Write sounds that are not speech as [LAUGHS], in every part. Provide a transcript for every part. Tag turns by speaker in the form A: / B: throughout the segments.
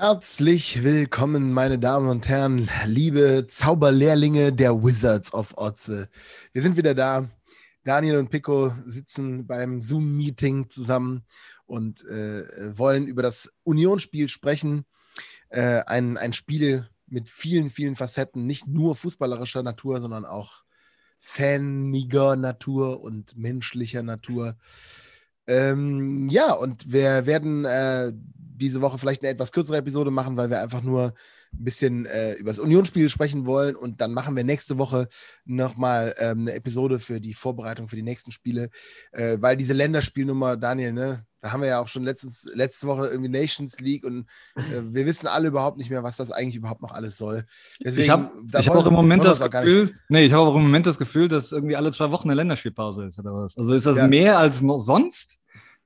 A: Herzlich willkommen, meine Damen und Herren, liebe Zauberlehrlinge der Wizards of Otze. Wir sind wieder da. Daniel und Pico sitzen beim Zoom-Meeting zusammen und äh, wollen über das Unionsspiel sprechen. Äh, ein, ein Spiel mit vielen, vielen Facetten, nicht nur fußballerischer Natur, sondern auch faniger Natur und menschlicher Natur. Ähm, ja, und wir werden äh, diese Woche vielleicht eine etwas kürzere Episode machen, weil wir einfach nur ein bisschen äh, über das Unionsspiel sprechen wollen. Und dann machen wir nächste Woche nochmal ähm, eine Episode für die Vorbereitung für die nächsten Spiele, äh, weil diese Länderspielnummer, Daniel, ne, da haben wir ja auch schon letztens, letzte Woche irgendwie Nations League und äh, wir wissen alle überhaupt nicht mehr, was das eigentlich überhaupt noch alles soll.
B: Deswegen, ich habe hab auch im Moment das Gefühl, nee, ich habe auch im Moment das Gefühl, dass irgendwie alle zwei Wochen eine Länderspielpause ist oder was. Also ist das ja. mehr als noch sonst?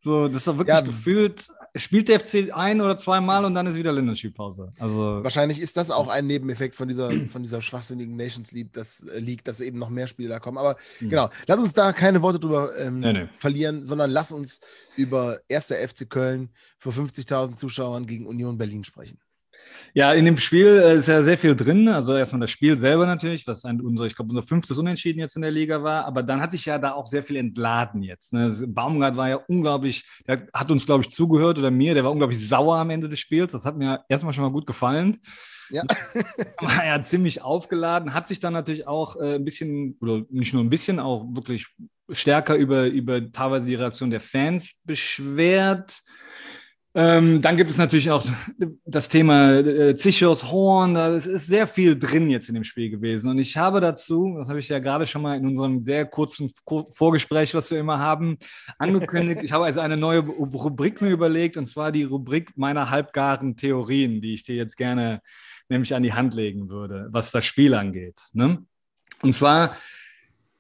B: So, das ist doch wirklich ja, gefühlt spielt der FC ein oder zweimal und dann ist wieder Länderspielpause. Also
A: wahrscheinlich ist das auch ein Nebeneffekt von dieser, von dieser schwachsinnigen Nations League, das äh, liegt, dass eben noch mehr Spiele da kommen. Aber mhm. genau, lass uns da keine Worte drüber ähm, nee, nee. verlieren, sondern lass uns über 1. FC Köln vor 50.000 Zuschauern gegen Union Berlin sprechen.
B: Ja, in dem Spiel äh, ist ja sehr viel drin. Also erstmal das Spiel selber natürlich, was ein, unser, ich glaube, unser fünftes Unentschieden jetzt in der Liga war. Aber dann hat sich ja da auch sehr viel entladen jetzt. Ne? Baumgart war ja unglaublich, der hat uns, glaube ich, zugehört oder mir, der war unglaublich sauer am Ende des Spiels. Das hat mir erstmal schon mal gut gefallen. Ja. [LAUGHS] war ja ziemlich aufgeladen, hat sich dann natürlich auch äh, ein bisschen, oder nicht nur ein bisschen, auch wirklich stärker über, über teilweise die Reaktion der Fans beschwert. Ähm, dann gibt es natürlich auch das Thema äh, Zichos, Horn, da ist sehr viel drin jetzt in dem Spiel gewesen. Und ich habe dazu, das habe ich ja gerade schon mal in unserem sehr kurzen Vorgespräch, was wir immer haben, angekündigt. [LAUGHS] ich habe also eine neue Rubrik mir überlegt, und zwar die Rubrik meiner halbgaren Theorien, die ich dir jetzt gerne nämlich an die Hand legen würde, was das Spiel angeht. Ne? Und zwar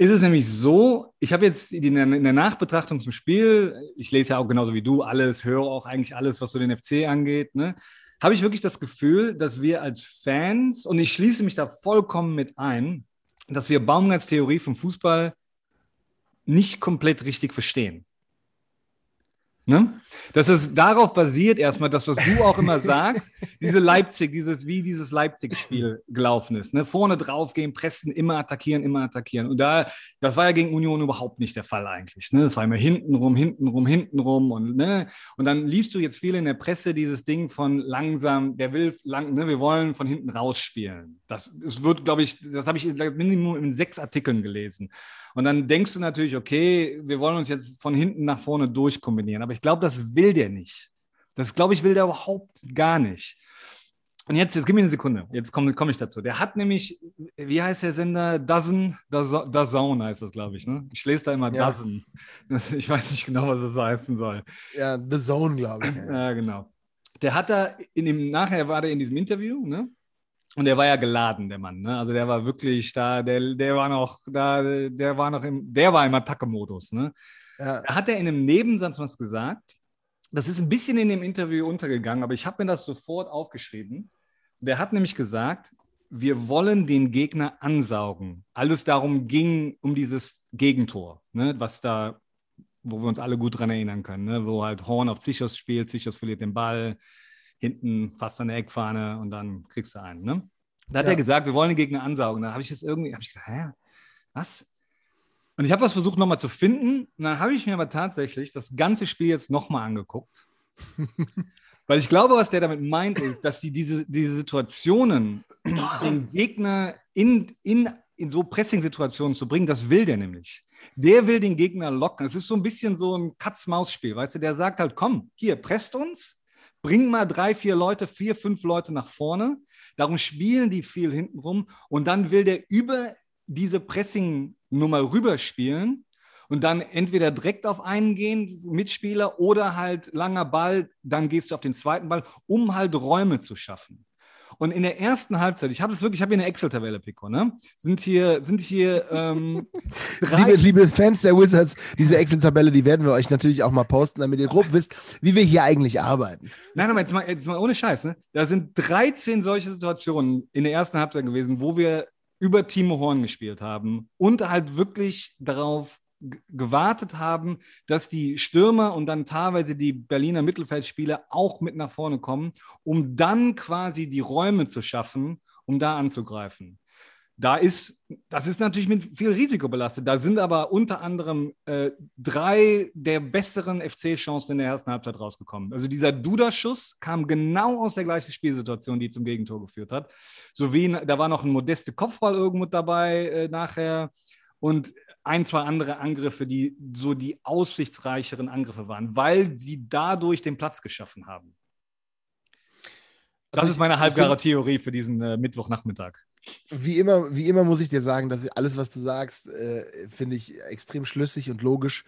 B: ist es nämlich so, ich habe jetzt in der, in der, Nachbetrachtung zum Spiel, ich lese ja auch genauso wie du alles, höre auch eigentlich alles, was so den FC angeht, ne, habe ich wirklich das Gefühl, dass wir als Fans, und ich schließe mich da vollkommen mit ein, dass wir Baumgarts Theorie vom Fußball nicht komplett richtig verstehen. Ne? Dass es darauf basiert, erstmal das, was du auch immer [LAUGHS] sagst, diese Leipzig, dieses, wie dieses Leipzig-Spiel gelaufen ist. Ne? Vorne draufgehen, pressen, immer attackieren, immer attackieren. Und da, das war ja gegen Union überhaupt nicht der Fall eigentlich. Ne? Das war immer hintenrum, hintenrum, hintenrum. Und, ne? und dann liest du jetzt viel in der Presse dieses Ding von langsam, der will lang, ne? wir wollen von hinten rausspielen. Das, das wird, glaube ich, das habe ich Minimum in sechs Artikeln gelesen. Und dann denkst du natürlich, okay, wir wollen uns jetzt von hinten nach vorne durchkombinieren. Aber ich glaube, das will der nicht. Das, glaube ich, will der überhaupt gar nicht. Und jetzt, jetzt gib mir eine Sekunde, jetzt komme komm ich dazu. Der hat nämlich, wie heißt der Sender? Dozen, Dazone heißt das, glaube ich. Ne? Ich lese da immer ja. Dozen. Das, ich weiß nicht genau, was das heißen soll.
A: Ja, The Zone, glaube ich.
B: Ja. ja, genau. Der hat da, in dem, nachher war der in diesem Interview, ne? Und der war ja geladen, der Mann. Ne? Also der war wirklich da, der, der war noch, da, der war noch im, der war im Attacke-Modus. Ne? Ja. Da hat er in einem Nebensatz was gesagt. Das ist ein bisschen in dem Interview untergegangen, aber ich habe mir das sofort aufgeschrieben. Der hat nämlich gesagt, wir wollen den Gegner ansaugen. Alles darum ging, um dieses Gegentor, ne? was da, wo wir uns alle gut dran erinnern können, ne? wo halt Horn auf Zichos spielt, Zichos verliert den Ball, hinten fast an der Eckfahne und dann kriegst du einen. Ne? Da hat ja. er gesagt, wir wollen den Gegner ansaugen. Da habe ich das irgendwie, habe ich gesagt, hä, was? Und ich habe was versucht nochmal zu finden. Und dann habe ich mir aber tatsächlich das ganze Spiel jetzt nochmal angeguckt. [LAUGHS] Weil ich glaube, was der damit meint, ist, dass die diese, diese Situationen, [CLEARS THROAT] den Gegner in, in, in so Pressing-Situationen zu bringen, das will der nämlich. Der will den Gegner locken. Es ist so ein bisschen so ein Katz-Maus-Spiel, weißt du? Der sagt halt, komm, hier, presst uns, bring mal drei, vier Leute, vier, fünf Leute nach vorne. Darum spielen die viel hintenrum und dann will der über diese Pressing-Nummer rüberspielen und dann entweder direkt auf einen gehen, Mitspieler, oder halt langer Ball, dann gehst du auf den zweiten Ball, um halt Räume zu schaffen. Und in der ersten Halbzeit, ich habe es wirklich, ich habe hier eine Excel-Tabelle, Pico, ne? Sind hier, sind hier ähm, [LAUGHS]
A: liebe, liebe Fans der Wizards, diese Excel-Tabelle, die werden wir euch natürlich auch mal posten, damit ihr grob wisst, wie wir hier eigentlich arbeiten.
B: Nein, aber jetzt mal, jetzt mal ohne Scheiß, ne? Da sind 13 solche Situationen in der ersten Halbzeit gewesen, wo wir über Timo Horn gespielt haben und halt wirklich darauf gewartet haben, dass die Stürmer und dann teilweise die Berliner Mittelfeldspieler auch mit nach vorne kommen, um dann quasi die Räume zu schaffen, um da anzugreifen. Da ist, das ist natürlich mit viel Risiko belastet. Da sind aber unter anderem äh, drei der besseren FC-Chancen in der ersten Halbzeit rausgekommen. Also dieser Duda-Schuss kam genau aus der gleichen Spielsituation, die zum Gegentor geführt hat. Sowie da war noch ein modeste Kopfball irgendwo dabei äh, nachher und ein, zwei andere Angriffe, die so die aussichtsreicheren Angriffe waren, weil sie dadurch den Platz geschaffen haben. Das also ist meine halbgare Theorie für diesen äh, Mittwochnachmittag.
A: Wie immer, wie immer muss ich dir sagen, dass alles, was du sagst, äh, finde ich extrem schlüssig und logisch.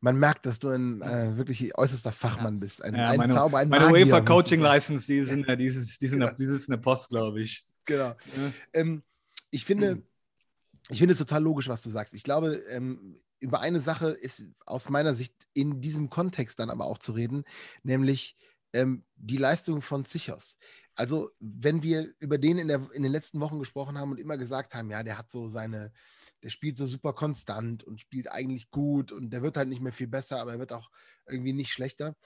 A: Man merkt, dass du ein äh, wirklich äußerster Fachmann bist. Ein,
B: ja, ein meine, Zauber, ein Meine UEFA Coaching License, die, sind, ja. die, ist, die, sind, genau. die sitzt in der Post, glaube ich.
A: Genau. Ja. Ähm, ich finde, ich finde es total logisch, was du sagst. Ich glaube, ähm, über eine Sache ist aus meiner Sicht in diesem Kontext dann aber auch zu reden, nämlich ähm, die Leistung von Zichos. Also, wenn wir über den in, der, in den letzten Wochen gesprochen haben und immer gesagt haben, ja, der hat so seine, der spielt so super konstant und spielt eigentlich gut und der wird halt nicht mehr viel besser, aber er wird auch irgendwie nicht schlechter,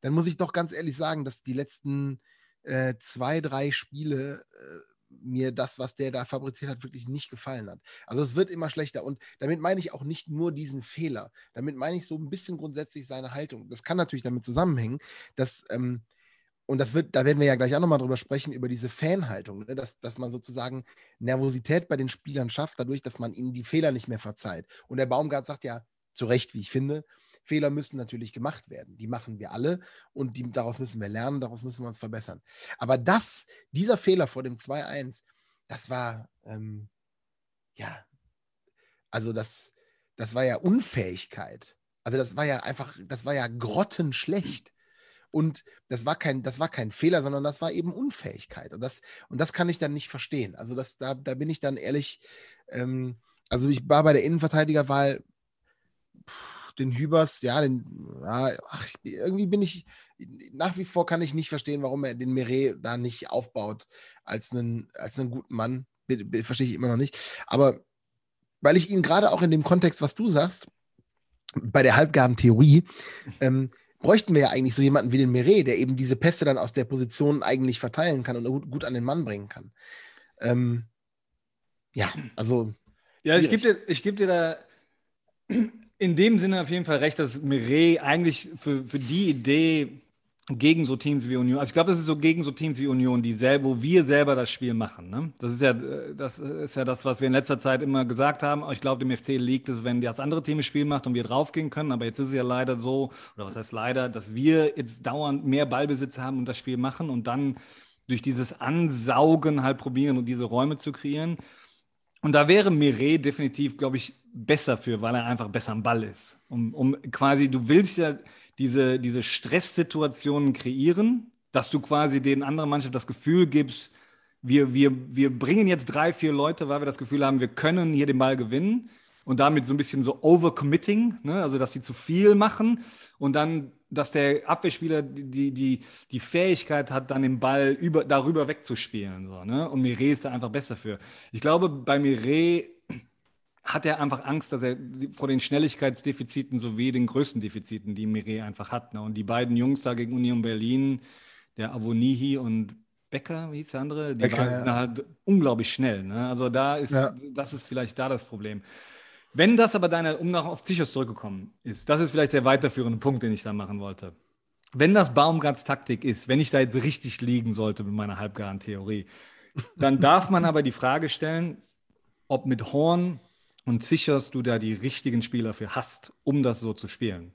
A: dann muss ich doch ganz ehrlich sagen, dass die letzten äh, zwei, drei Spiele äh, mir das, was der da fabriziert hat, wirklich nicht gefallen hat. Also es wird immer schlechter. Und damit meine ich auch nicht nur diesen Fehler. Damit meine ich so ein bisschen grundsätzlich seine Haltung. Das kann natürlich damit zusammenhängen, dass, ähm, und das wird, da werden wir ja gleich auch nochmal drüber sprechen, über diese Fanhaltung, ne? dass, dass man sozusagen Nervosität bei den Spielern schafft, dadurch, dass man ihnen die Fehler nicht mehr verzeiht. Und der Baumgart sagt ja, zu Recht, wie ich finde, Fehler müssen natürlich gemacht werden. Die machen wir alle und die, daraus müssen wir lernen, daraus müssen wir uns verbessern. Aber das, dieser Fehler vor dem 2-1, das war, ähm, ja, also das, das war ja Unfähigkeit. Also das war ja einfach, das war ja grottenschlecht. Und das war kein, das war kein Fehler, sondern das war eben Unfähigkeit. Und das, und das kann ich dann nicht verstehen. Also das, da, da bin ich dann ehrlich, ähm, also ich war bei der Innenverteidigerwahl, pff, den Hübers, ja, den, ja, ach, irgendwie bin ich, nach wie vor kann ich nicht verstehen, warum er den Meret da nicht aufbaut als einen, als einen guten Mann. Verstehe ich immer noch nicht. Aber weil ich ihn gerade auch in dem Kontext, was du sagst, bei der halbgaren Theorie, ähm, bräuchten wir ja eigentlich so jemanden wie den Meret, der eben diese Pässe dann aus der Position eigentlich verteilen kann und gut, gut an den Mann bringen kann. Ähm, ja, also.
B: Ja, ich gebe dir, geb dir da in dem Sinne auf jeden Fall recht, dass Mireille eigentlich für, für die Idee gegen so Teams wie Union, also ich glaube, das ist so gegen so Teams wie Union, die selber, wo wir selber das Spiel machen. Ne? Das ist ja das ist ja das, was wir in letzter Zeit immer gesagt haben. Ich glaube, dem FC liegt es, wenn das andere Team ein Spiel macht und wir draufgehen können. Aber jetzt ist es ja leider so, oder was heißt leider, dass wir jetzt dauernd mehr Ballbesitz haben und das Spiel machen und dann durch dieses Ansaugen halt probieren und diese Räume zu kreieren. Und da wäre Mire definitiv, glaube ich, besser für, weil er einfach besser am Ball ist. Um, um quasi, du willst ja diese, diese Stresssituationen kreieren, dass du quasi den anderen Mannschaft das Gefühl gibst, wir, wir, wir bringen jetzt drei, vier Leute, weil wir das Gefühl haben, wir können hier den Ball gewinnen und damit so ein bisschen so overcommitting, ne? also dass sie zu viel machen und dann, dass der Abwehrspieler die, die, die Fähigkeit hat, dann den Ball über, darüber wegzuspielen. So, ne? Und Mire ist da einfach besser für. Ich glaube, bei Mire hat er einfach Angst, dass er vor den Schnelligkeitsdefiziten sowie den größten Defiziten, die Mire einfach hat. Ne? Und die beiden Jungs da gegen Union Berlin, der Avonihi und Becker, wie hieß der andere, die Becker, waren ja. halt unglaublich schnell. Ne? Also da ist, ja. das ist vielleicht da das Problem. Wenn das aber deine, um noch auf Zichos zurückgekommen ist, das ist vielleicht der weiterführende Punkt, den ich da machen wollte. Wenn das Baumgarts Taktik ist, wenn ich da jetzt richtig liegen sollte mit meiner halbgaren Theorie, dann darf man aber die Frage stellen, ob mit Horn und sicherst du da die richtigen Spieler für hast, um das so zu spielen.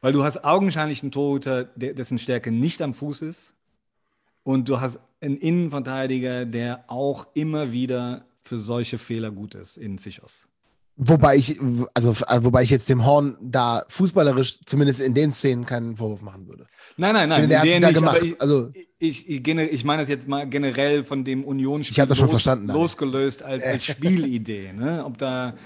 B: Weil du hast augenscheinlich einen Torhüter, dessen Stärke nicht am Fuß ist. Und du hast einen Innenverteidiger, der auch immer wieder für solche Fehler gut ist in Sichos.
A: Wobei ich, also, wobei ich jetzt dem Horn da fußballerisch, zumindest in den Szenen, keinen Vorwurf machen würde.
B: Nein, nein, nein.
A: Finde, der hat sich da gemacht. Ich,
B: also, ich, ich, ich meine das jetzt mal generell von dem Unionsspiel
A: ich das schon los, verstanden,
B: losgelöst als, als [LAUGHS] Spielidee. Ne? Ob da,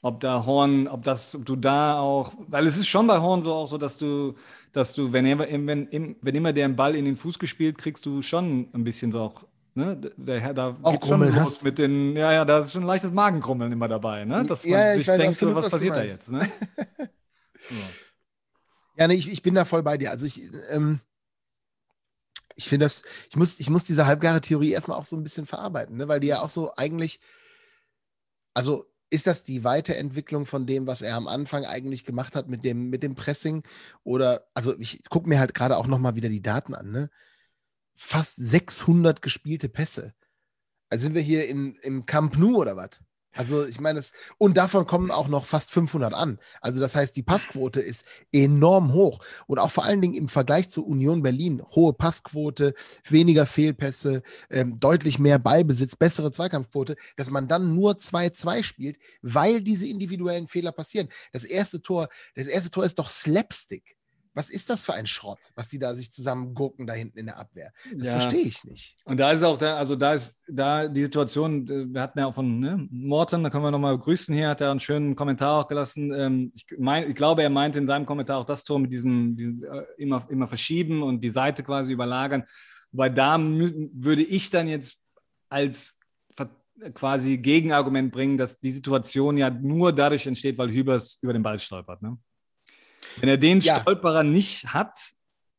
B: ob da Horn, ob das, ob du da auch, weil es ist schon bei Horn so auch so, dass du, dass du, wenn, wenn, wenn, wenn immer der einen Ball in den Fuß gespielt, kriegst du schon ein bisschen so auch Ne? Der, da auch geht schon los mit den, ja, ja, da ist schon ein leichtes Magenkrummeln immer dabei, ne? Dass man ja, sich weiß, denkt, so, was passiert da jetzt, ne? [LAUGHS] ja.
A: ja, nee, ich, ich bin da voll bei dir. Also ich, ähm, ich finde das, ich muss, ich muss diese halbgare Theorie erstmal auch so ein bisschen verarbeiten, ne? weil die ja auch so eigentlich, also ist das die Weiterentwicklung von dem, was er am Anfang eigentlich gemacht hat mit dem, mit dem Pressing? Oder, also ich gucke mir halt gerade auch nochmal wieder die Daten an, ne? Fast 600 gespielte Pässe. Also sind wir hier in, im Camp Nou oder was? Also ich meine, es, und davon kommen auch noch fast 500 an. Also das heißt, die Passquote ist enorm hoch. Und auch vor allen Dingen im Vergleich zu Union Berlin, hohe Passquote, weniger Fehlpässe, ähm, deutlich mehr Ballbesitz, bessere Zweikampfquote, dass man dann nur 2-2 spielt, weil diese individuellen Fehler passieren. Das erste Tor, das erste Tor ist doch Slapstick was ist das für ein Schrott, was die da sich zusammen gurken da hinten in der Abwehr? Das ja. verstehe ich nicht.
B: Und da ist auch, da, also da ist da die Situation, wir hatten ja auch von ne, Morten, da können wir nochmal grüßen hier, hat er einen schönen Kommentar auch gelassen. Ähm, ich, mein, ich glaube, er meinte in seinem Kommentar auch das Tor mit diesem, diesem äh, immer, immer verschieben und die Seite quasi überlagern. Weil da würde ich dann jetzt als quasi Gegenargument bringen, dass die Situation ja nur dadurch entsteht, weil Hübers über den Ball stolpert. Ne? Wenn er den ja. Stolperer nicht hat,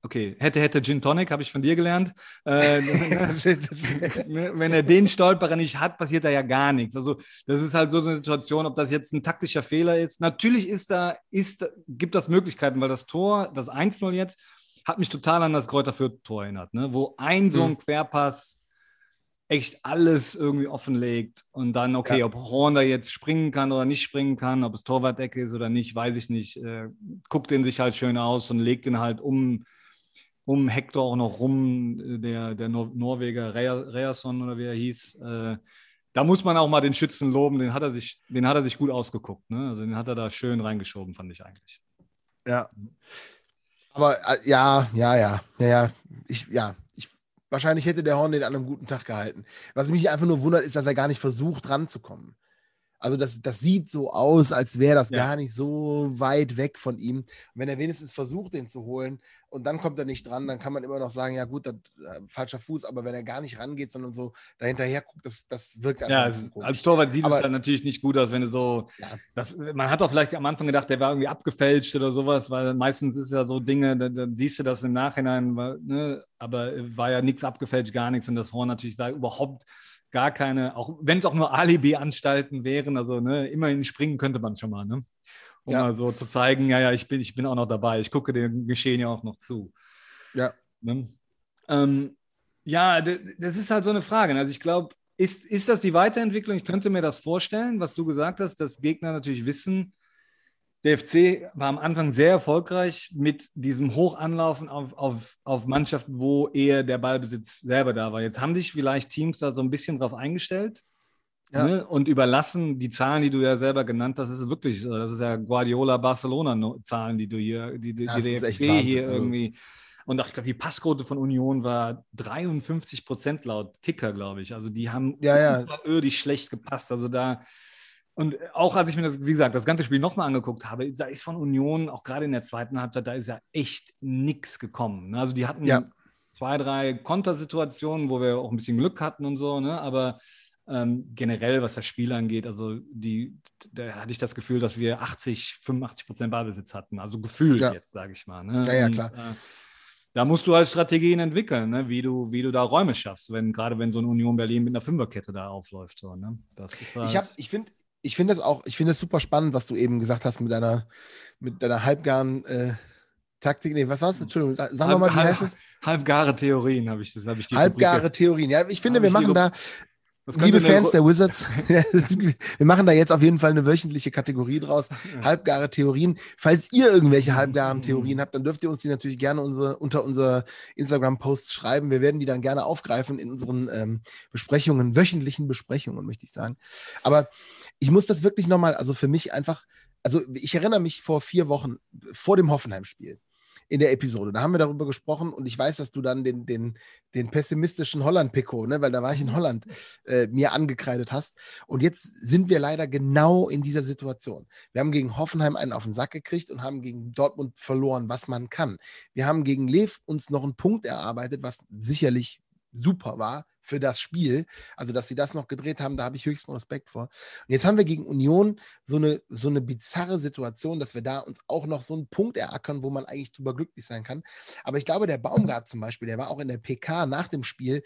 B: okay, hätte, hätte Gin Tonic, habe ich von dir gelernt. Äh, [LAUGHS] [LAUGHS] wenn er den Stolperer nicht hat, passiert da ja gar nichts. Also, das ist halt so eine Situation, ob das jetzt ein taktischer Fehler ist. Natürlich ist da, ist, gibt das Möglichkeiten, weil das Tor, das 1-0 jetzt, hat mich total an das Kräuter Fürth-Tor erinnert, ne? wo ein so ein mhm. Querpass echt alles irgendwie offenlegt und dann, okay, ja. ob Horn da jetzt springen kann oder nicht springen kann, ob es Torwartecke ist oder nicht, weiß ich nicht. Äh, guckt den sich halt schön aus und legt ihn halt um, um Hector auch noch rum, der, der Nor Norweger Reason oder wie er hieß. Äh, da muss man auch mal den Schützen loben, den hat er sich, den hat er sich gut ausgeguckt. Ne? Also den hat er da schön reingeschoben, fand ich eigentlich.
A: Ja. Aber äh, ja, ja, ja, ja, ja, ich, ja, Wahrscheinlich hätte der Horn den an einem guten Tag gehalten. Was mich einfach nur wundert, ist, dass er gar nicht versucht, ranzukommen. Also das, das sieht so aus, als wäre das ja. gar nicht so weit weg von ihm. Und wenn er wenigstens versucht, den zu holen und dann kommt er nicht dran, dann kann man immer noch sagen, ja gut, das, äh, falscher Fuß, aber wenn er gar nicht rangeht, sondern so dahinterher guckt, das, das wirkt
B: einfach Ja, es, als Torwart sieht aber, es dann natürlich nicht gut aus, wenn du so, ja. das, man hat doch vielleicht am Anfang gedacht, der war irgendwie abgefälscht oder sowas, weil meistens ist ja so Dinge, dann, dann siehst du das im Nachhinein, ne, aber war ja nichts abgefälscht, gar nichts und das Horn natürlich da überhaupt gar keine, auch wenn es auch nur Alibi-Anstalten wären, also ne, immerhin springen könnte man schon mal, ne? Um ja. mal so zu zeigen, ja, ja, ich bin, ich bin auch noch dabei, ich gucke dem Geschehen ja auch noch zu.
A: Ja.
B: Ne? Ähm, ja, das ist halt so eine Frage. Ne? Also ich glaube, ist, ist das die Weiterentwicklung? Ich könnte mir das vorstellen, was du gesagt hast, dass Gegner natürlich wissen, der FC war am Anfang sehr erfolgreich mit diesem Hochanlaufen auf, auf, auf Mannschaften, wo eher der Ballbesitz selber da war. Jetzt haben sich vielleicht Teams da so ein bisschen drauf eingestellt ja. ne, und überlassen die Zahlen, die du ja selber genannt hast. Das ist wirklich, das ist ja Guardiola-Barcelona-Zahlen, die du hier, die, die, die der FC hier also irgendwie. Und auch, ich glaube, die Passquote von Union war 53 Prozent laut Kicker, glaube ich. Also die haben
A: ja, ja.
B: schlecht gepasst. Also da und auch als ich mir das, wie gesagt, das ganze Spiel nochmal angeguckt habe, da ist von Union, auch gerade in der zweiten Halbzeit, da ist ja echt nichts gekommen. Ne? Also die hatten ja. zwei, drei Kontersituationen, wo wir auch ein bisschen Glück hatten und so, ne? aber ähm, generell, was das Spiel angeht, also die, da hatte ich das Gefühl, dass wir 80, 85 Prozent Ballbesitz hatten. Also gefühlt ja. jetzt, sage ich mal. Ne?
A: Ja, ja, klar. Und,
B: äh, da musst du halt Strategien entwickeln, ne? wie, du, wie du da Räume schaffst, wenn, gerade wenn so eine Union Berlin mit einer Fünferkette da aufläuft. So, ne?
A: das ist halt ich, ich finde, ich finde es auch, ich finde es super spannend, was du eben gesagt hast mit deiner, mit deiner halbgaren äh, Taktik. Nee, was war es? Entschuldigung, sag
B: halb,
A: mal, wie
B: halb, heißt es? Halbgare Theorien habe ich das, habe ich
A: die Halbgare. Theorien. Ja, ich finde, wir machen da, Liebe Fans der Wizards, [LAUGHS] [LAUGHS] wir machen da jetzt auf jeden Fall eine wöchentliche Kategorie draus. Halbgare Theorien. Falls ihr irgendwelche halbgaren Theorien habt, dann dürft ihr uns die natürlich gerne unsere, unter unser Instagram-Post schreiben. Wir werden die dann gerne aufgreifen in unseren ähm, Besprechungen, wöchentlichen Besprechungen, möchte ich sagen. Aber ich muss das wirklich nochmal, also für mich einfach, also ich erinnere mich vor vier Wochen, vor dem Hoffenheim-Spiel in der Episode. Da haben wir darüber gesprochen und ich weiß, dass du dann den, den, den pessimistischen Holland-Pico, ne, weil da war ich in Holland, äh, mir angekreidet hast. Und jetzt sind wir leider genau in dieser Situation. Wir haben gegen Hoffenheim einen auf den Sack gekriegt und haben gegen Dortmund verloren, was man kann. Wir haben gegen Lev uns noch einen Punkt erarbeitet, was sicherlich super war für das Spiel. Also, dass sie das noch gedreht haben, da habe ich höchsten Respekt vor. Und jetzt haben wir gegen Union so eine, so eine bizarre Situation, dass wir da uns auch noch so einen Punkt erackern, wo man eigentlich drüber glücklich sein kann. Aber ich glaube, der Baumgart zum Beispiel, der war auch in der PK nach dem Spiel,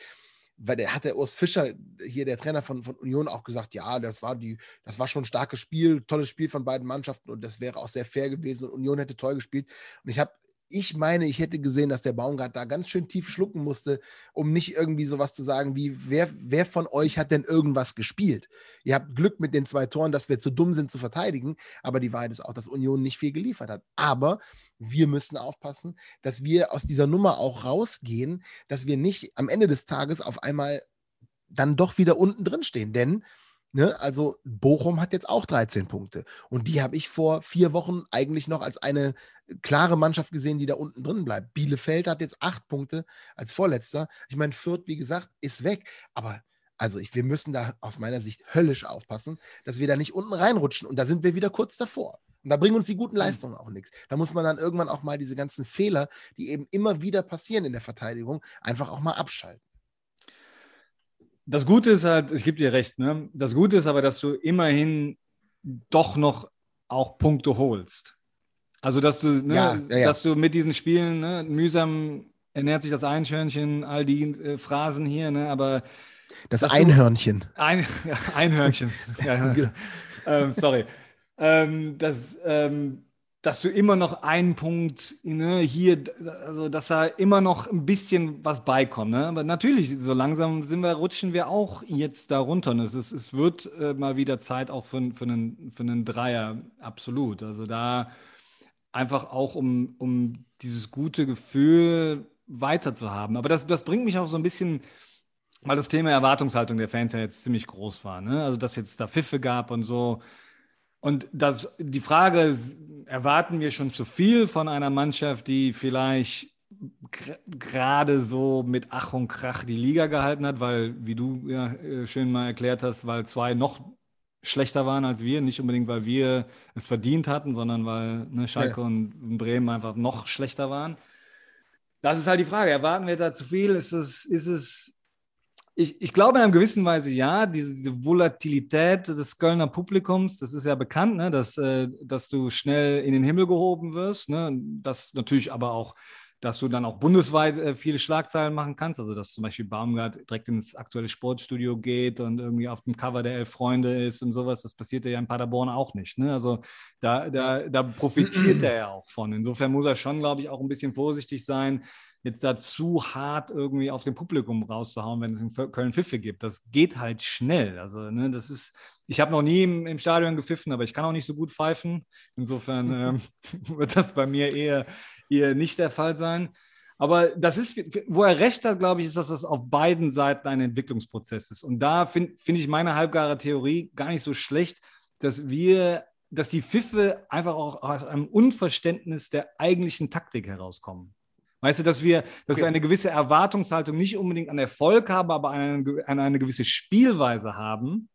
A: weil der hat der Urs Fischer, hier der Trainer von, von Union, auch gesagt, ja, das war die, das war schon ein starkes Spiel, tolles Spiel von beiden Mannschaften und das wäre auch sehr fair gewesen und Union hätte toll gespielt. Und ich habe ich meine, ich hätte gesehen, dass der Baumgart da ganz schön tief schlucken musste, um nicht irgendwie sowas zu sagen wie, wer, wer von euch hat denn irgendwas gespielt? Ihr habt Glück mit den zwei Toren, dass wir zu dumm sind zu verteidigen, aber die Wahrheit ist auch, dass Union nicht viel geliefert hat. Aber wir müssen aufpassen, dass wir aus dieser Nummer auch rausgehen, dass wir nicht am Ende des Tages auf einmal dann doch wieder unten drin stehen, denn Ne? Also Bochum hat jetzt auch 13 Punkte. Und die habe ich vor vier Wochen eigentlich noch als eine klare Mannschaft gesehen, die da unten drin bleibt. Bielefeld hat jetzt acht Punkte als Vorletzter. Ich meine, Fürth, wie gesagt, ist weg. Aber also ich, wir müssen da aus meiner Sicht höllisch aufpassen, dass wir da nicht unten reinrutschen. Und da sind wir wieder kurz davor. Und da bringen uns die guten hm. Leistungen auch nichts. Da muss man dann irgendwann auch mal diese ganzen Fehler, die eben immer wieder passieren in der Verteidigung, einfach auch mal abschalten
B: das Gute ist halt, ich gebe dir recht, ne? das Gute ist aber, dass du immerhin doch noch auch Punkte holst. Also, dass du, ne, ja, ja, ja. dass du mit diesen Spielen, ne, mühsam ernährt sich das Einhörnchen, all die äh, Phrasen hier, ne, aber.
A: Das Einhörnchen.
B: Ein, [LAUGHS] Einhörnchen. [LAUGHS] genau. ähm, sorry. Ähm, das, ähm, dass du immer noch einen Punkt ne, hier, also dass da immer noch ein bisschen was beikommt. Ne? Aber natürlich, so langsam sind wir, rutschen wir auch jetzt da runter. Und es, ist, es wird äh, mal wieder Zeit auch für, für, einen, für einen Dreier, absolut. Also da einfach auch, um, um dieses gute Gefühl weiter zu haben. Aber das, das bringt mich auch so ein bisschen, weil das Thema Erwartungshaltung der Fans ja jetzt ziemlich groß war. Ne? Also dass jetzt da Pfiffe gab und so. Und das, die Frage, erwarten wir schon zu viel von einer Mannschaft, die vielleicht gerade so mit Ach und Krach die Liga gehalten hat, weil, wie du ja äh, schön mal erklärt hast, weil zwei noch schlechter waren als wir, nicht unbedingt, weil wir es verdient hatten, sondern weil ne, Schalke ja. und Bremen einfach noch schlechter waren. Das ist halt die Frage. Erwarten wir da zu viel? Ist es, ist es ich, ich glaube in einer gewissen Weise ja, diese, diese, Volatilität des Kölner Publikums, das ist ja bekannt, ne, dass, äh, dass du schnell in den Himmel gehoben wirst. Ne, das natürlich aber auch, dass du dann auch bundesweit äh, viele Schlagzeilen machen kannst. Also, dass zum Beispiel Baumgart direkt ins aktuelle Sportstudio geht und irgendwie auf dem Cover der Elf Freunde ist und sowas. Das passiert ja in Paderborn auch nicht. Ne? Also, da, da, da profitiert [CLEARS THROAT] er ja auch von. Insofern muss er schon, glaube ich, auch ein bisschen vorsichtig sein jetzt da zu hart irgendwie auf dem Publikum rauszuhauen, wenn es in Köln Pfiffe gibt. Das geht halt schnell. Also, ne, das ist, ich habe noch nie im, im, Stadion gepfiffen, aber ich kann auch nicht so gut pfeifen. Insofern [LAUGHS] ähm, [LAUGHS] wird das bei mir eher, eher nicht der Fall sein. Aber das ist, wo er recht hat, glaube ich, ist, dass das auf beiden Seiten ein Entwicklungsprozess ist. Und da finde find ich meine halbgare Theorie gar nicht so schlecht, dass wir, dass die Pfiffe einfach auch aus einem Unverständnis der eigentlichen Taktik herauskommen. Weißt du, dass wir, dass okay. wir eine gewisse Erwartungshaltung nicht unbedingt an Erfolg haben, aber an eine, an eine gewisse Spielweise haben.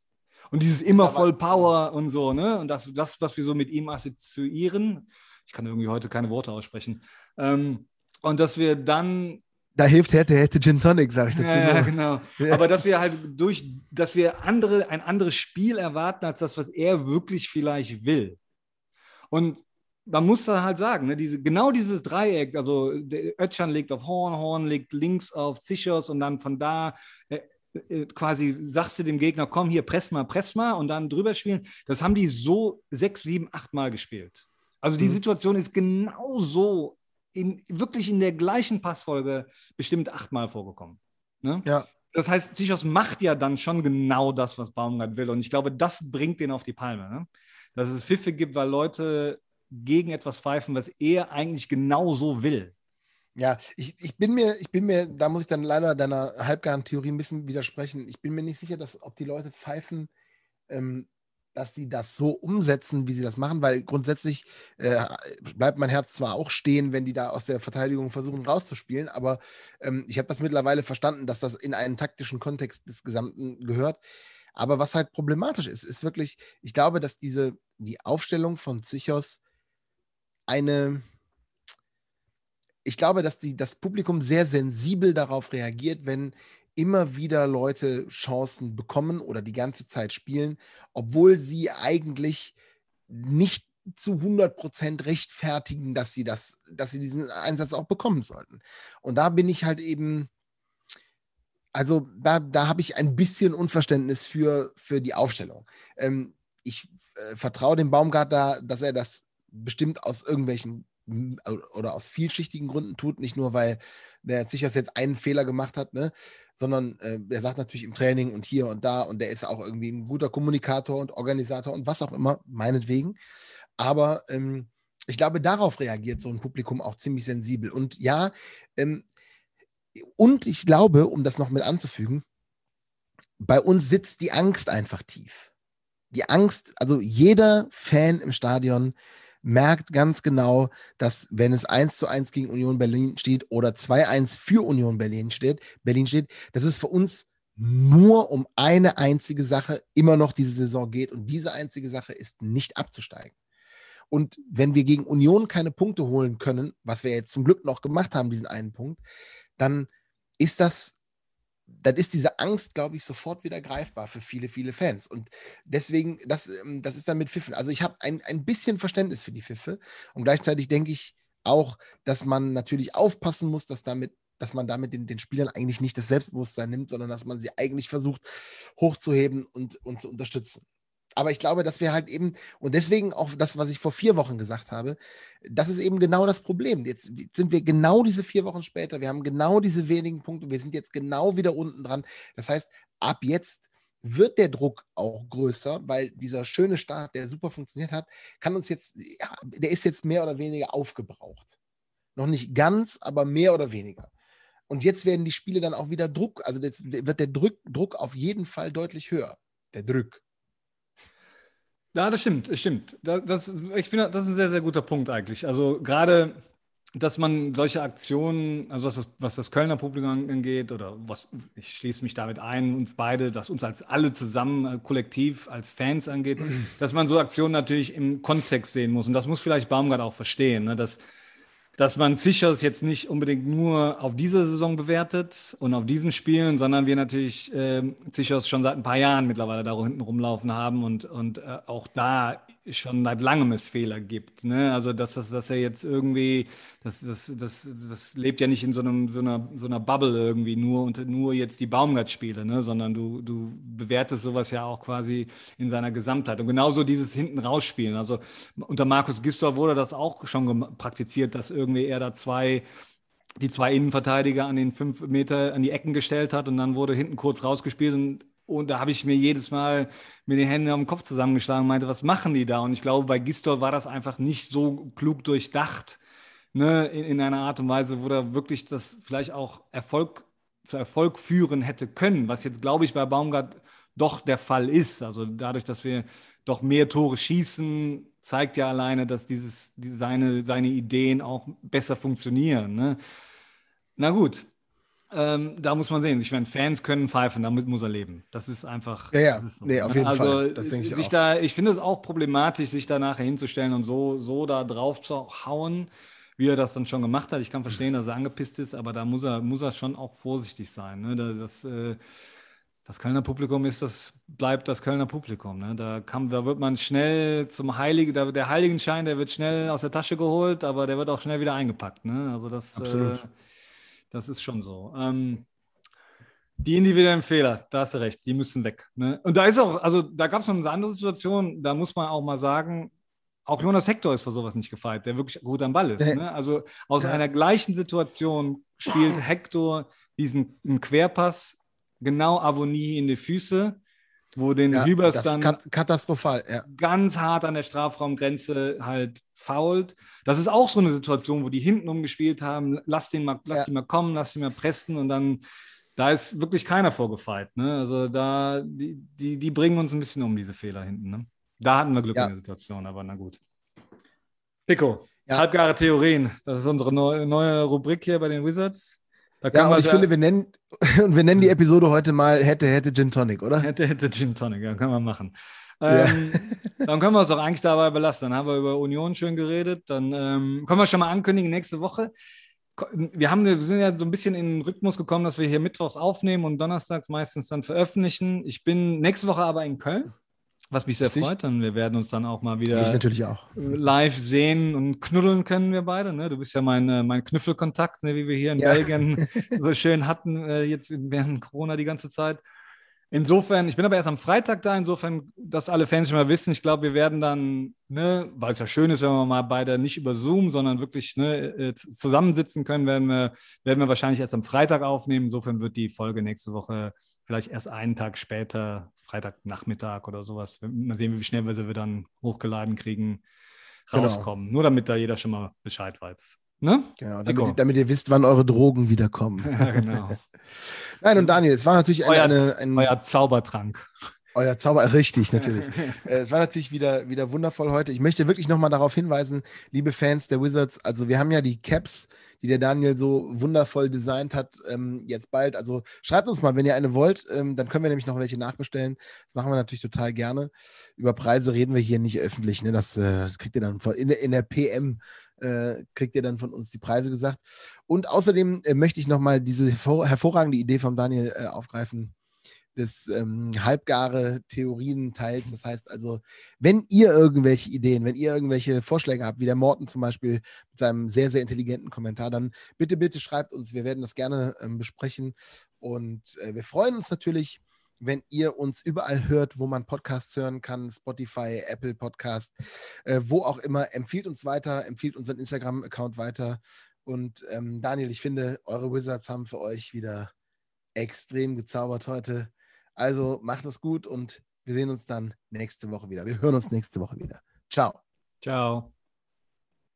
B: Und dieses immer aber, voll Power und so, ne? Und das, das, was wir so mit ihm assoziieren, ich kann irgendwie heute keine Worte aussprechen. Ähm, und dass wir dann.
A: Da hilft hätte, hätte Gin Tonic, sage ich dazu.
B: Ja, ja genau. Ja. Aber dass wir halt durch, dass wir andere, ein anderes Spiel erwarten, als das, was er wirklich vielleicht will. Und man muss da halt sagen, ne, diese, genau dieses Dreieck, also Ötchan legt auf Horn, Horn legt links auf Zichos und dann von da äh, äh, quasi sagst du dem Gegner, komm hier, press mal, press mal und dann drüber spielen. Das haben die so sechs, sieben, acht Mal gespielt. Also die mhm. Situation ist genau so, in, wirklich in der gleichen Passfolge bestimmt achtmal vorgekommen. Ne?
A: Ja.
B: Das heißt, Zichos macht ja dann schon genau das, was Baumgart will. Und ich glaube, das bringt den auf die Palme. Ne? Dass es Pfiffe gibt, weil Leute gegen etwas pfeifen, was er eigentlich genau so will.
A: Ja, ich, ich bin mir, ich bin mir, da muss ich dann leider deiner halbgaren Theorie ein bisschen widersprechen. Ich bin mir nicht sicher, dass ob die Leute pfeifen, ähm, dass sie das so umsetzen, wie sie das machen, weil grundsätzlich äh, bleibt mein Herz zwar auch stehen, wenn die da aus der Verteidigung versuchen rauszuspielen, aber ähm, ich habe das mittlerweile verstanden, dass das in einen taktischen Kontext des Gesamten gehört. Aber was halt problematisch ist, ist wirklich, ich glaube, dass diese, die Aufstellung von Zichos eine, ich glaube, dass die, das Publikum sehr sensibel darauf reagiert, wenn immer wieder Leute Chancen bekommen oder die ganze Zeit spielen, obwohl sie eigentlich nicht zu 100% rechtfertigen, dass sie das, dass sie diesen Einsatz auch bekommen sollten. Und da bin ich halt eben, also da, da habe ich ein bisschen Unverständnis für, für die Aufstellung. Ähm, ich äh, vertraue dem Baumgartner, dass er das bestimmt aus irgendwelchen oder aus vielschichtigen Gründen tut, nicht nur, weil der sicher jetzt einen Fehler gemacht hat, ne? sondern äh, er sagt natürlich im Training und hier und da und der ist auch irgendwie ein guter Kommunikator und Organisator und was auch immer, meinetwegen. Aber ähm, ich glaube, darauf reagiert so ein Publikum auch ziemlich sensibel. Und ja, ähm, und ich glaube, um das noch mit anzufügen, bei uns sitzt die Angst einfach tief. Die Angst, also jeder Fan im Stadion merkt ganz genau, dass wenn es 1 zu 1 gegen Union Berlin steht oder 2-1 für Union Berlin steht, Berlin steht, dass es für uns nur um eine einzige Sache immer noch diese Saison geht. Und diese einzige Sache ist nicht abzusteigen. Und wenn wir gegen Union keine Punkte holen können, was wir jetzt zum Glück noch gemacht haben, diesen einen Punkt, dann ist das dann ist diese Angst, glaube ich, sofort wieder greifbar für viele, viele Fans. Und deswegen, das, ähm, das ist dann mit Pfiffen. Also ich habe ein, ein bisschen Verständnis für die Pfiffe und gleichzeitig denke ich auch, dass man natürlich aufpassen muss, dass damit dass man damit den, den Spielern eigentlich nicht das Selbstbewusstsein nimmt, sondern dass man sie eigentlich versucht hochzuheben und, und zu unterstützen aber ich glaube, dass wir halt eben, und deswegen auch das, was ich vor vier Wochen gesagt habe, das ist eben genau das Problem. Jetzt sind wir genau diese vier Wochen später, wir haben genau diese wenigen Punkte, wir sind jetzt genau wieder unten dran. Das heißt, ab jetzt wird der Druck auch größer, weil dieser schöne Start, der super funktioniert hat, kann uns jetzt, ja, der ist jetzt mehr oder weniger aufgebraucht. Noch nicht ganz, aber mehr oder weniger. Und jetzt werden die Spiele dann auch wieder Druck, also jetzt wird der Druck, Druck auf jeden Fall deutlich höher. Der Druck.
B: Ja, das stimmt, das stimmt. Das, das, ich finde, das ist ein sehr, sehr guter Punkt eigentlich. Also gerade, dass man solche Aktionen, also was das, was das Kölner Publikum angeht, oder was, ich schließe mich damit ein, uns beide, dass uns als alle zusammen, äh, kollektiv, als Fans angeht, dass man so Aktionen natürlich im Kontext sehen muss. Und das muss vielleicht Baumgart auch verstehen, ne? dass dass man Zichos jetzt nicht unbedingt nur auf diese Saison bewertet und auf diesen Spielen, sondern wir natürlich äh, Zichos schon seit ein paar Jahren mittlerweile da hinten rumlaufen haben und, und äh, auch da schon seit langem es Fehler gibt. Ne? Also dass, dass, dass er jetzt irgendwie, das, das, das, das lebt ja nicht in so, einem, so, einer, so einer Bubble irgendwie nur und nur jetzt die Baumgart-Spiele, ne? sondern du, du bewertest sowas ja auch quasi in seiner Gesamtheit. Und genauso dieses hinten rausspielen. Also unter Markus Gisdol wurde das auch schon praktiziert, dass irgendwie er da zwei die zwei Innenverteidiger an den fünf Meter an die Ecken gestellt hat und dann wurde hinten kurz rausgespielt und und da habe ich mir jedes Mal mit den Händen am Kopf zusammengeschlagen und meinte, was machen die da? Und ich glaube, bei Gistor war das einfach nicht so klug durchdacht, ne, in, in einer Art und Weise, wo da wirklich das vielleicht auch Erfolg zu Erfolg führen hätte können, was jetzt, glaube ich, bei Baumgart doch der Fall ist. Also dadurch, dass wir doch mehr Tore schießen, zeigt ja alleine, dass dieses, die, seine, seine Ideen auch besser funktionieren. Ne? Na gut, ähm, da muss man sehen. Ich meine, Fans können pfeifen, damit muss er leben. Das ist einfach.
A: Ja, ja.
B: So.
A: Nee, auf jeden
B: also,
A: Fall. Das denke ich
B: sich
A: auch.
B: Da, ich finde es auch problematisch, sich da nachher hinzustellen und so, so da drauf zu hauen, wie er das dann schon gemacht hat. Ich kann verstehen, dass er angepisst ist, aber da muss er, muss er schon auch vorsichtig sein. Ne? Das, das, äh, das Kölner Publikum ist das, bleibt das Kölner Publikum. Ne? Da, kann, da wird man schnell zum Heiligen, der, der Heiligenschein, der wird schnell aus der Tasche geholt, aber der wird auch schnell wieder eingepackt. Ne? Also das.
A: Absolut.
B: Äh, das ist schon so. Ähm, die individuellen Fehler, da hast du recht, die müssen weg. Ne? Und da ist auch, also da gab es noch eine andere Situation, da muss man auch mal sagen, auch Jonas Hector ist für sowas nicht gefeit, der wirklich gut am Ball ist. Ne? Also aus ja. einer gleichen Situation spielt [CLEARS THROAT] Hector diesen Querpass genau Avonie in die Füße wo den ja, Hübers dann
A: katastrophal, ja.
B: ganz hart an der Strafraumgrenze halt fault. Das ist auch so eine Situation, wo die hinten umgespielt haben, lass den mal, lass ja. den mal kommen, lass den mal pressen und dann da ist wirklich keiner vorgefeit. Ne? Also da, die, die, die bringen uns ein bisschen um, diese Fehler hinten. Ne? Da hatten wir Glück ja. in der Situation, aber na gut. Pico, halbgare Theorien. Das ist unsere neue, neue Rubrik hier bei den Wizards
A: ja, und ich finde, wir nennen, [LAUGHS] und wir nennen die Episode heute mal Hätte, Hätte Gin Tonic, oder?
B: Hätte, Hätte Gin Tonic, ja, können wir machen. Ähm, ja. [LAUGHS] dann können wir es doch eigentlich dabei belassen. Dann haben wir über Union schön geredet. Dann ähm, können wir schon mal ankündigen, nächste Woche wir, haben, wir sind ja so ein bisschen in den Rhythmus gekommen, dass wir hier mittwochs aufnehmen und donnerstags meistens dann veröffentlichen. Ich bin nächste Woche aber in Köln. Was mich sehr Richtig. freut, dann wir werden uns dann auch mal wieder
A: ich natürlich auch.
B: live sehen und knuddeln können wir beide. Ne? Du bist ja mein, äh, mein Knüffelkontakt, ne? wie wir hier in ja. Belgien [LAUGHS] so schön hatten, äh, jetzt während Corona die ganze Zeit. Insofern, ich bin aber erst am Freitag da, insofern, dass alle Fans schon mal wissen, ich glaube, wir werden dann, ne, weil es ja schön ist, wenn wir mal beide nicht über Zoom, sondern wirklich ne, äh, zusammensitzen können, werden wir, werden wir wahrscheinlich erst am Freitag aufnehmen. Insofern wird die Folge nächste Woche vielleicht erst einen Tag später, Freitagnachmittag oder sowas. Mal sehen, wie schnell wir sie dann hochgeladen kriegen, genau. rauskommen. Genau. Nur damit da jeder schon mal Bescheid weiß.
A: Ne? Genau, damit, damit, ihr wisst, wann eure Drogen wiederkommen. [LAUGHS] Ja, genau. [LAUGHS] Nein, und Daniel, es war natürlich
B: euer,
A: eine,
B: eine, euer Zaubertrank.
A: Euer Zauber, richtig, natürlich. [LAUGHS] Äh, es war natürlich wieder, wieder wundervoll heute. Ich möchte wirklich nochmal darauf hinweisen, liebe Fans der Wizards, also wir haben ja die Caps, die der Daniel so wundervoll designt hat, ähm, jetzt bald. Also schreibt uns mal, wenn ihr eine wollt, ähm, dann können wir nämlich noch welche nachbestellen. Das machen wir natürlich total gerne. Über Preise reden wir hier nicht öffentlich, ne? das, äh, das kriegt ihr dann in, in der PM äh, kriegt ihr dann von uns die Preise gesagt. Und außerdem äh, möchte ich nochmal diese hervorragende Idee von Daniel aufgreifen des ähm, halbgare Theorien-Teils. Das heißt also, wenn ihr irgendwelche Ideen, wenn ihr irgendwelche Vorschläge habt, wie der Morten zum Beispiel mit seinem sehr, sehr intelligenten Kommentar, dann bitte, bitte schreibt uns. Wir werden das gerne ähm, besprechen. Und äh, wir freuen uns natürlich, wenn ihr uns überall hört, wo man Podcasts hören kann, Spotify, Apple Podcast, äh, wo auch immer. Empfiehlt uns weiter, empfiehlt unseren Instagram-Account weiter. Und ähm, Daniel, ich finde, eure Wizards haben für euch wieder extrem gezaubert heute. Also macht es gut und wir sehen uns dann nächste Woche wieder. Wir hören uns nächste Woche wieder. Ciao.
B: Ciao.